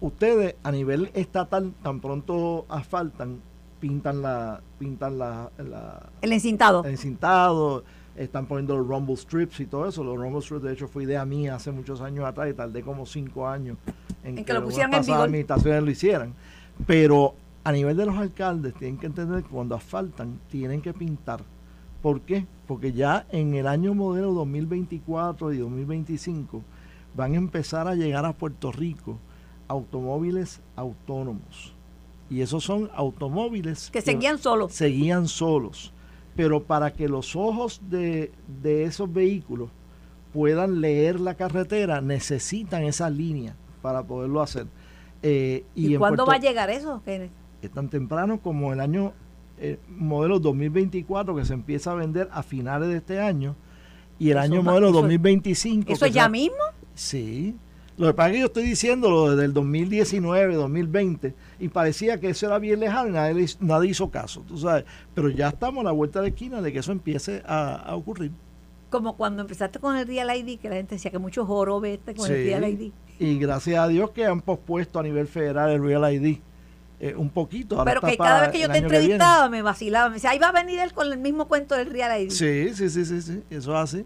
Ustedes a nivel estatal, tan pronto asfaltan, pintan la, pintan la, la El encintado. el encintado, están poniendo los rumble strips y todo eso. Los rumble strips, de hecho, fue idea mía hace muchos años atrás y tardé como cinco años en, En que lo pusieran en vigor. administraciones lo hicieran. Pero a nivel de los alcaldes, tienen que entender que cuando asfaltan, tienen que pintar. ¿Por qué? Porque ya en el año modelo 2024 y 2025 van a empezar a llegar a Puerto Rico automóviles autónomos. Y esos son automóviles Que seguían solos. seguían solos. Pero para que los ojos de, de esos vehículos puedan leer la carretera, necesitan esa línea para poderlo hacer. Eh, ¿Y, cuándo Puerto- va a llegar eso? Es tan temprano como el año eh, modelo 2024 que se empieza a vender a finales de este año y el Eso año modelo eso- 2025 ¿Eso que ya mismo? Sí. Lo que pasa es que yo estoy diciéndolo desde el 2019, 2020, y parecía que eso era bien lejano y nadie, nadie hizo caso, tú sabes. Pero ya estamos a la vuelta de la esquina de que eso empiece a, a ocurrir. Como cuando empezaste con el Real ID, que la gente decía que mucho jorobe este con el. Real ID. Y gracias a Dios que han pospuesto a nivel federal el Real ID eh, un poquito. Ahora Pero que cada vez que yo te entrevistaba me vacilaba. Me decía, ahí va a venir él con el mismo cuento del Real ID. Sí, sí, sí, sí, sí, eso es así.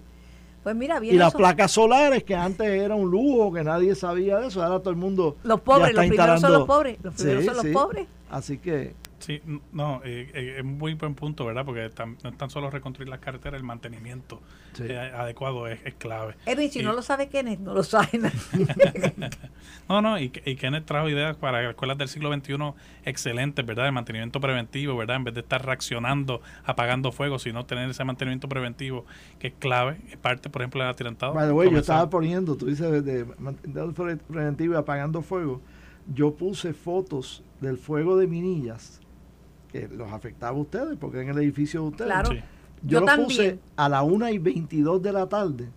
Pues mira, bien Y las eso. placas solares, que antes era un lujo, que nadie sabía de eso, ahora todo el mundo. Los ya pobres, está los primeros son los pobres. Los primeros Sí, son los sí. pobres. Así que, Sí, no, eh, eh, es muy buen punto, ¿verdad? Porque tan- no es tan solo reconstruir las carreteras, el mantenimiento Sí. eh, adecuado es, es clave. Edwin, si Y- no lo sabe Kenneth, no lo sabe nadie. No, no, y, y Kenneth trajo ideas para escuelas del siglo XXI excelentes, ¿verdad? De mantenimiento preventivo, ¿verdad? En vez de estar reaccionando, apagando fuego, sino tener ese mantenimiento preventivo que es clave, es parte, por ejemplo, del atirantado. Vale, güey, yo estaba poniendo, tú dices, de mantenimiento preventivo y apagando fuego. Yo puse fotos del fuego de Minillas que los afectaba a ustedes, porque en el edificio de ustedes. Claro. Yo, Yo lo también. puse a la 1 y 22 de la tarde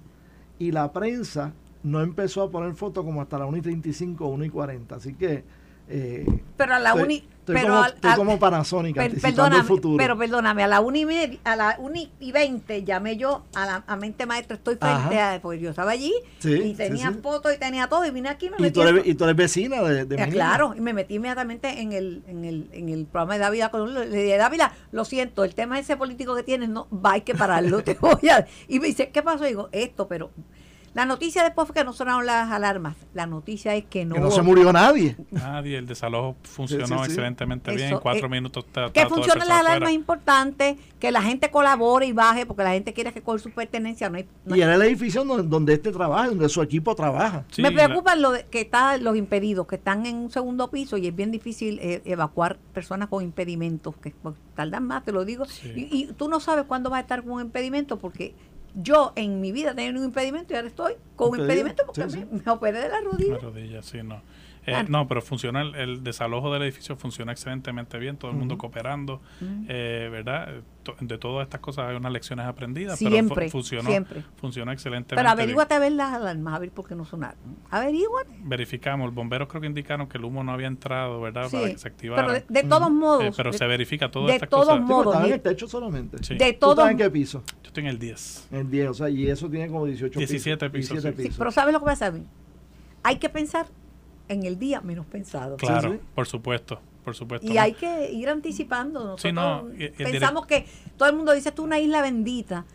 y la prensa no empezó a poner fotos como hasta la 1 y 35, 1 y 40. Así que. Eh, Pero a la estoy, uni, estoy pero como, al- estoy como Panasonic, per- perdóname, el futuro. pero perdóname, a la una y media, a la una y veinte llamé yo a la a mente maestra, estoy frente Ajá. a, porque yo estaba allí Sí, y tenía sí. fotos y tenía todo y vine aquí y me y, metí tú eres, y tú eres vecina de, de Eh, claro, y me metí inmediatamente en el, en el, en el programa de Dávila con le dije, Dávila, lo siento, el tema ese político que tienes, no, va, hay que pararlo, te voy a... Y me dice, ¿qué pasó? Y digo, esto, pero... La noticia después fue que no sonaron las alarmas. La noticia es que no... Que no hubo- se murió nadie. Nadie, el desalojo funcionó Sí, sí, sí. excelentemente bien. En cuatro eh, minutos está, que está el funcionen las alarmas es importante, que la gente colabore y baje, porque la gente quiere que con su pertenencia no hay... no Y era el edificio donde, donde este trabaja, donde su equipo trabaja. Sí, me la- preocupa lo de, que están los impedidos, que están en un segundo piso y es bien difícil eh, evacuar personas con impedimentos, que pues, tardan más, te lo digo. Sí. Y, y tú no sabes cuándo vas a estar con un impedimento, porque yo en mi vida tenía un impedimento y ahora estoy con un impedimento porque sí, me, sí. me operé de la rodilla. La rodilla, sí, no. Eh, no, pero funciona el, el desalojo del edificio funciona excelentemente bien, todo el mundo cooperando, eh, ¿verdad? De todas estas cosas hay unas lecciones aprendidas, Siempre, pero fu- funcionó, siempre. funcionó excelentemente Pero bien. averíguate a ver las alarmas, a ver por qué no sonaron. Averíguate. Verificamos, los bomberos creo que indicaron que el humo no había entrado, ¿verdad? Sí, Para que se activara. pero de, de todos modos, Eh, pero de, se verifica todas de estas todos cosas. Sí, pero modos, estaba en el techo solamente. Sí. de ¿Tú todos estás en qué piso? Yo estoy en el 10. En 10, o sea, y eso tiene como 18 17 pisos, 17 sí. Sí, pisos. pero ¿sabes lo que pasa? Hay que pensar en el día menos pensado. Claro, sí. por supuesto, por supuesto. Y hay que ir anticipando. Nosotros Sí, no, y- y el pensamos que todo el mundo dice, esto es una isla bendita.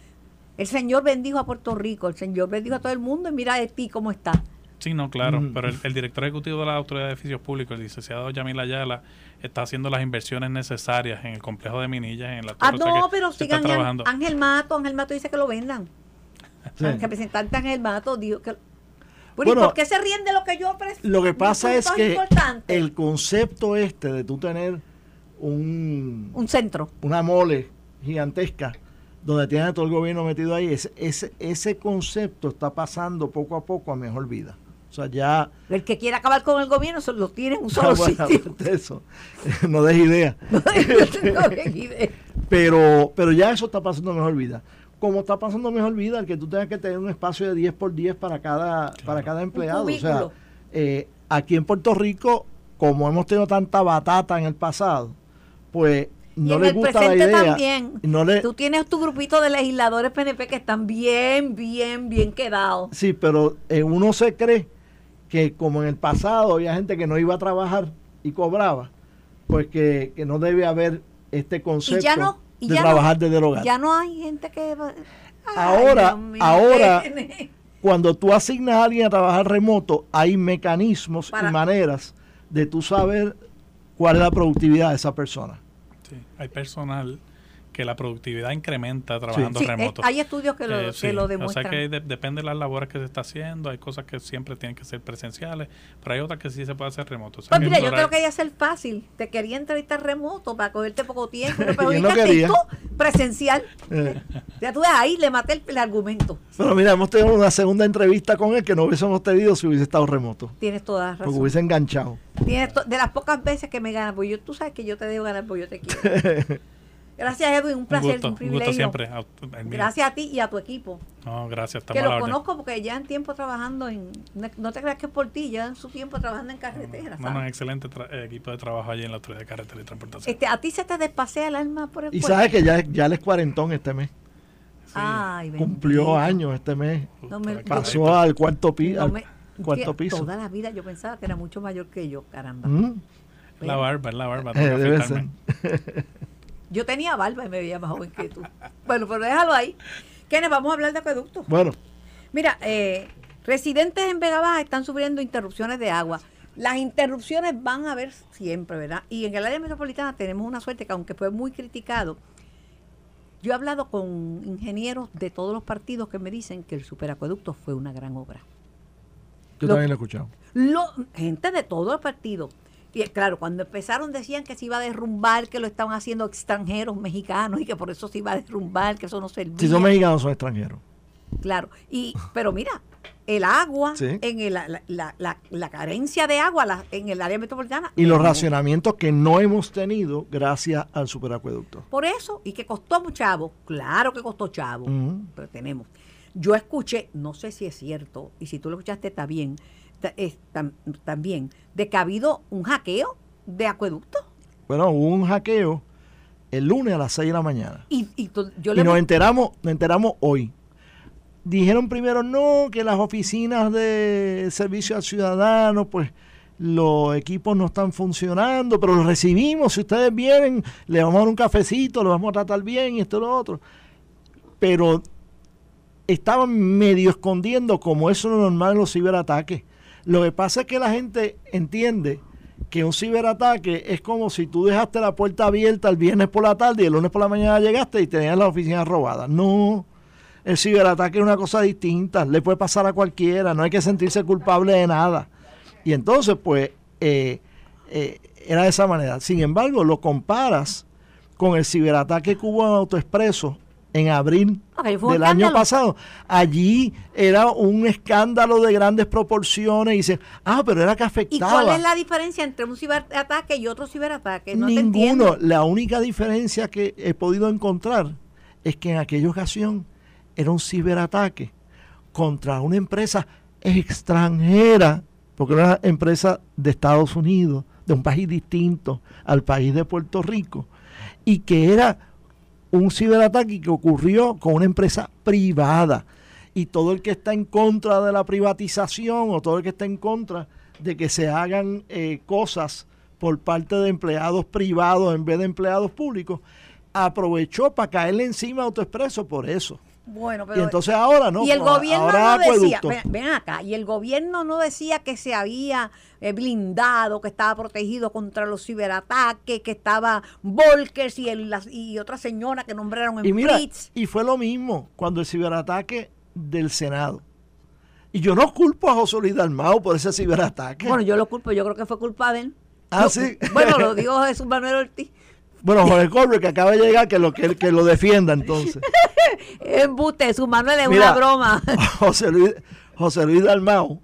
El Señor bendijo a Puerto Rico, el Señor bendijo a todo el mundo y mira de ti cómo está. Sí, no, claro, Ujú. pero el, el director ejecutivo de la Autoridad de Edificios Públicos, el licenciado Yamil Ayala, está haciendo las inversiones necesarias en el complejo de Minillas, en la Ah, torre, o sea no, pero sigan trabajando. Ángel Mato, Ángel Mato dice que lo vendan. Sí. El representante Ángel Mato dijo que... Bueno, ¿y por qué se ríen de lo que yo ofrezco? Lo que pasa es que importante. el concepto este de tú tener un, Un centro. una mole gigantesca donde tienes a todo el gobierno metido ahí, ese, ese, ese concepto está pasando poco a poco a mejor vida. O sea, ya... El que quiera acabar con el gobierno lo tiene en un solo Ah, bueno, sitio. eso, no des idea. No idea. Pero, pero ya eso está pasando mejor vida. Como está pasando mejor vida, el que tú tengas que tener un espacio de 10 por 10 para cada, para cada empleado. O sea, eh, aquí en Puerto Rico, como hemos tenido tanta batata en el pasado, pues no el gusta la idea. también. No le, Tú tienes tu grupito de legisladores PNP que están bien, bien, bien quedados. sí, pero eh, uno se cree que como en el pasado había gente que no iba a trabajar y cobraba, pues que, que no debe haber este concepto Y ya no. Y de ya trabajar no, desde el hogar. Ya no hay gente que. Ay, Ahora- mío, ahora- nene. cuando tú asignas a alguien a trabajar remoto, hay mecanismos Para- y maneras de tú saber cuál es la productividad de esa persona. Sí, hay personal que la productividad incrementa trabajando Sí, eh, remoto. hay estudios que lo, Eh, que sí, lo O demuestran. sea que de- depende de las labores que se está haciendo, hay cosas que siempre tienen que ser presenciales, pero hay otras que sí se puede hacer remoto. O sea Pues que mira, yo creo que iba a ser fácil. Te quería entrevistar remoto para cogerte poco tiempo, pero no quería. tú, presencial. Eh, Ya tú ves, ahí le maté el, el argumento. pero mira, hemos tenido una segunda entrevista con él que no hubiésemos tenido si hubiese estado remoto. Tienes toda la Porque razón. hubiese enganchado. Tienes de las pocas veces que me ganas, pues yo, tú sabes que yo te debo ganar, pues yo te quiero. Gracias, Edwin, un un placer, gusto, un un privilegio. gusto siempre. Gracias a ti y a tu equipo. No, gracias, estamos que lo conozco porque ya en tiempo trabajando en. No no te creas que es por ti, ya en su tiempo trabajando en carretera. No, no, ¿sabes? excelente eh, equipo de trabajo allí en la Autoridad de Carretera y Transportación. Este, a ti se te despasea el alma por el Y sabes que ya, ya él es cuarentón este mes. Sí. Ay, Cumplió bendito. años este mes. No me-. Pasó al cuarto, pi- No al cuarto piso. Toda la vida yo pensaba que era mucho mayor que yo, caramba. Mm, Es la barba, es la barba. eh, debe ser. Yo tenía barba y me veía más joven que tú. Bueno, pero déjalo ahí. Kenneth, vamos a hablar de acueductos. Bueno, Mira, eh, residentes en Vega Baja están sufriendo interrupciones de agua. Las interrupciones van a haber siempre, ¿verdad? Y en el área metropolitana tenemos una suerte que aunque fue muy criticado, yo he hablado con ingenieros de todos los partidos que me dicen que el superacueducto fue una gran obra. Yo Lo- también lo he escuchado. lo- gente de todos los partidos. Y claro, cuando empezaron decían que se iba a derrumbar, que lo estaban haciendo extranjeros mexicanos y que por eso se iba a derrumbar, que eso no servía. Si son mexicanos, son extranjeros. Claro, y pero mira, el agua, Sí. en el- la, la- la- la carencia de agua la- en el área metropolitana. Y los no. racionamientos que no hemos tenido gracias al superacueducto. Por eso, y que costó mucho chavo, claro que costó chavo, pero tenemos. Yo escuché, no sé si es cierto, y si tú lo escuchaste está bien, es tam- también, de que ha habido un hackeo de acueducto. Bueno, hubo un hackeo el lunes a las 6 de la mañana. Y, nos enteramos, nos enteramos hoy. Dijeron primero no, que las oficinas de servicio al ciudadano, pues los equipos no están funcionando, pero los recibimos. Si ustedes vienen, le vamos a dar un cafecito, lo vamos a tratar bien y esto y lo otro. Pero estaban medio escondiendo como eso es lo normal en los ciberataques. Lo que pasa es que la gente entiende que un ciberataque es como si tú dejaste la puerta abierta el viernes por la tarde y el lunes por la mañana llegaste y tenías la oficina robada. No, el ciberataque es una cosa distinta, le puede pasar a cualquiera, no hay que sentirse culpable de nada. Y entonces, pues, eh, eh, era de esa manera. Sin embargo, lo comparas con el ciberataque que hubo en Autoexpreso en abril del año pasado. Allí era un escándalo de grandes proporciones y dicen, ah, pero era que ¿Y afectaba. cuál es la diferencia entre un ciberataque y otro ciberataque? No te. Ninguno. La única diferencia que he podido encontrar es que en aquella ocasión era un ciberataque contra una empresa extranjera, porque era una empresa de Estados Unidos, de un país distinto al país de Puerto Rico, y que era un ciberataque que ocurrió con una empresa privada. Y todo el que está en contra de la privatización o todo el que está en contra de que se hagan eh, cosas por parte de empleados privados en vez de empleados públicos, aprovechó para caerle encima a Autoexpreso por eso. Bueno, y pero entonces ahora no. y el gobierno ahora no decía, ven, ven acá, y el gobierno no decía que se había eh, blindado, que estaba protegido contra los ciberataques, que estaba Volkers y, el- las- y otra señora que nombraron en Y mira, y fue lo mismo cuando el ciberataque del Senado. Y yo no culpo a José Luis Dalmau por ese ciberataque. Bueno, yo lo culpo, yo creo que fue culpa de él. Ah, Yo- sí. Bueno, lo dijo Jesús Manuel Ortiz. Bueno, Jorge Colbert, que acaba de llegar, que lo, que, que lo defienda entonces. Es embuste, Jesús Manuel es Mira, una broma. José Luis, José Luis Dalmau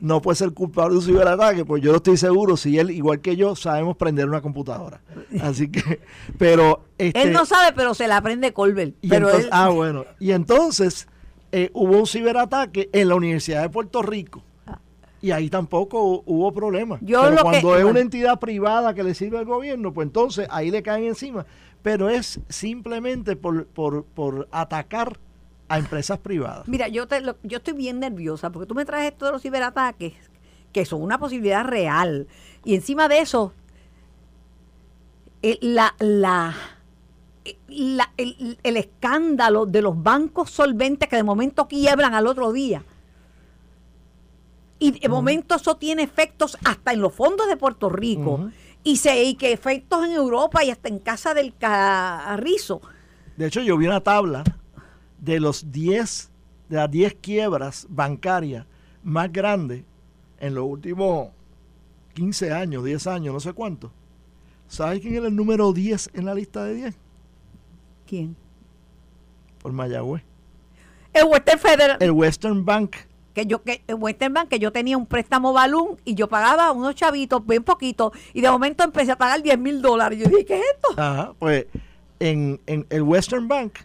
no puede ser culpable de un ciberataque, pues yo no estoy seguro si él, igual que yo, sabemos prender una computadora. Así que, pero... Este, él no sabe, pero se la aprende Colbert. y Pero entonces- él, Ah, bueno. Y entonces eh, hubo un ciberataque en la Universidad de Puerto Rico. Y ahí tampoco hu- hubo problema. Yo Pero cuando que- es bueno. una entidad privada que le sirve al gobierno, pues entonces ahí le caen encima. Pero es simplemente por, por, por atacar a empresas privadas. Mira, yo, te, lo- yo estoy bien nerviosa porque tú me traes esto de los ciberataques, que son una posibilidad real. Y encima de eso, el, la, la, la- el, el escándalo de los bancos solventes que de momento quiebran al otro día. Y de momento eso tiene efectos hasta en los fondos de Puerto Rico. Y, se, y que efectos en Europa y hasta en casa del carrizo. De hecho, yo vi una tabla de los 10, de las 10 quiebras bancarias más grandes en los últimos 15 años, 10 años, no sé cuánto. ¿Sabes quién era el número 10 en la lista de 10? ¿Quién? Por Mayagüez. El Western Federal. El Western Bank. Que yo que en Western Bank que yo tenía un préstamo balloon y yo pagaba unos chavitos bien poquito y de momento empecé a pagar 10 mil dólares. Yo dije, ¿qué es esto? Ajá, pues en, en el Western Bank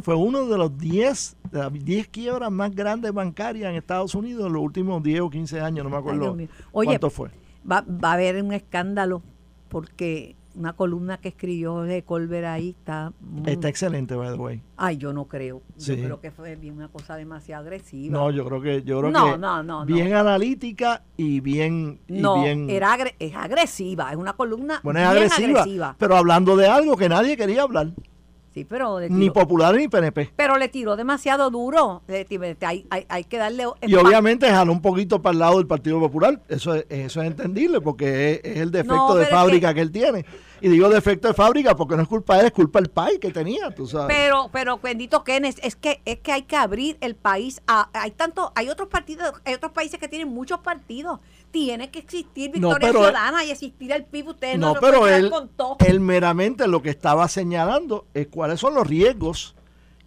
fue uno de los 10, de las 10 quiebras más grandes bancarias en Estados Unidos en los últimos 10 o 15 años, no me Ay, acuerdo mío. Oye, cuánto fue. Va, va a haber un escándalo porque una columna que escribió de Colbert ahí está... muy- Está excelente, by the way. Ay, yo no creo. Sí. Yo creo que fue bien una cosa demasiado agresiva. No, yo creo que yo creo No, que no, no, no. bien analítica y bien y No, bien era agre- es agresiva, es una columna bueno, es bien agresiva, agresiva. pero hablando de algo que nadie quería hablar. Sí, pero Ni tiró, populares ni PNP. pero le tiró demasiado duro. Le tiró- Hay, hay, hay que darle... Y obviamente jaló un poquito para el lado del Partido Popular. Eso es, eso es entendible porque es, es el defecto de fábrica que- que... él tiene. Y digo defecto de fábrica porque no es culpa de él, es culpa del país que tenía, tú sabes. Pero, pero bendito Kenneth, es que es que hay que abrir el país a, hay tanto, hay otros partidos, hay otros países que tienen muchos partidos. Tiene que existir Victoria Ciudadana y existir el PIB. Ustedes no, no, se pero él, con todo. él meramente lo que estaba señalando es cuáles son los riesgos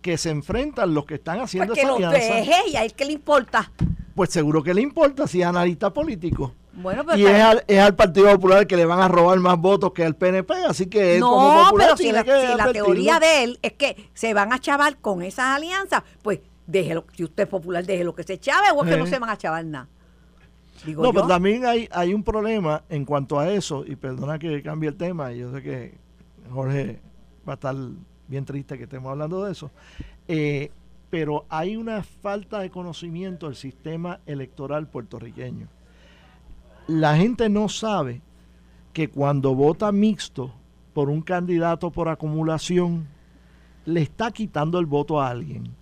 que se enfrentan los que están haciendo Porque esa alianza. deje y a él que le importa. Pues seguro que le importa si es analista político. Bueno, pero Y está- es al, es al Partido Popular que le van a robar más votos que al PNP, así que él como no, popular pero si tiene la, que si la teoría de él es que se van a chavar con esas alianzas, pues déjelo, si usted es popular, déjelo que se chave o es que Eh. no se van a chavar nada. Digo No, yo. pero también hay, hay un problema en cuanto a eso, y perdona que cambie el tema, y yo sé que Jorge va a estar bien triste que estemos hablando de eso, eh, pero hay una falta de conocimiento del sistema electoral puertorriqueño. La gente no sabe que cuando vota mixto por un candidato por acumulación, le está quitando el voto a alguien.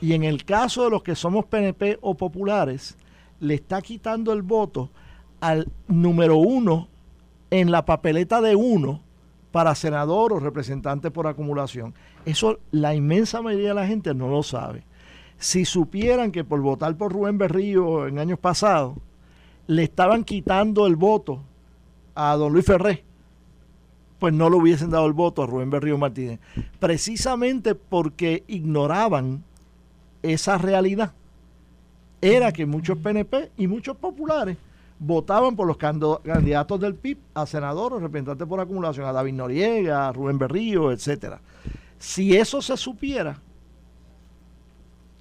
Y en el caso de los que somos PNP o populares, le está quitando el voto al número uno en la papeleta de uno para senador o representante por acumulación. Eso la inmensa mayoría de la gente no lo sabe. Si supieran que por votar por Rubén Berrío en años pasados, le estaban quitando el voto a don Luis Ferré, pues no le hubiesen dado el voto a Rubén Berrío Martínez. Precisamente porque ignoraban esa realidad. Era que muchos PNP y muchos populares votaban por los candidatos del PIB a senador o representante por acumulación, a David Noriega, a Rubén Berrío, etcétera. Si eso se supiera,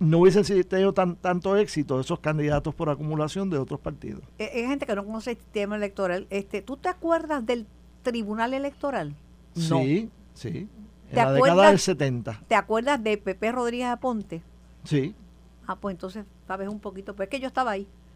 no hubiesen tenido tan, tanto éxito esos candidatos por acumulación de otros partidos. Eh, Hay gente que no conoce el sistema electoral. Este, ¿Tú te acuerdas del Tribunal Electoral? No. Sí, sí. En ¿Te la década del 70. ¿Te acuerdas de Pepe Rodríguez Aponte? Sí. Ah, pues entonces sabes un poquito, pero es que yo estaba ahí.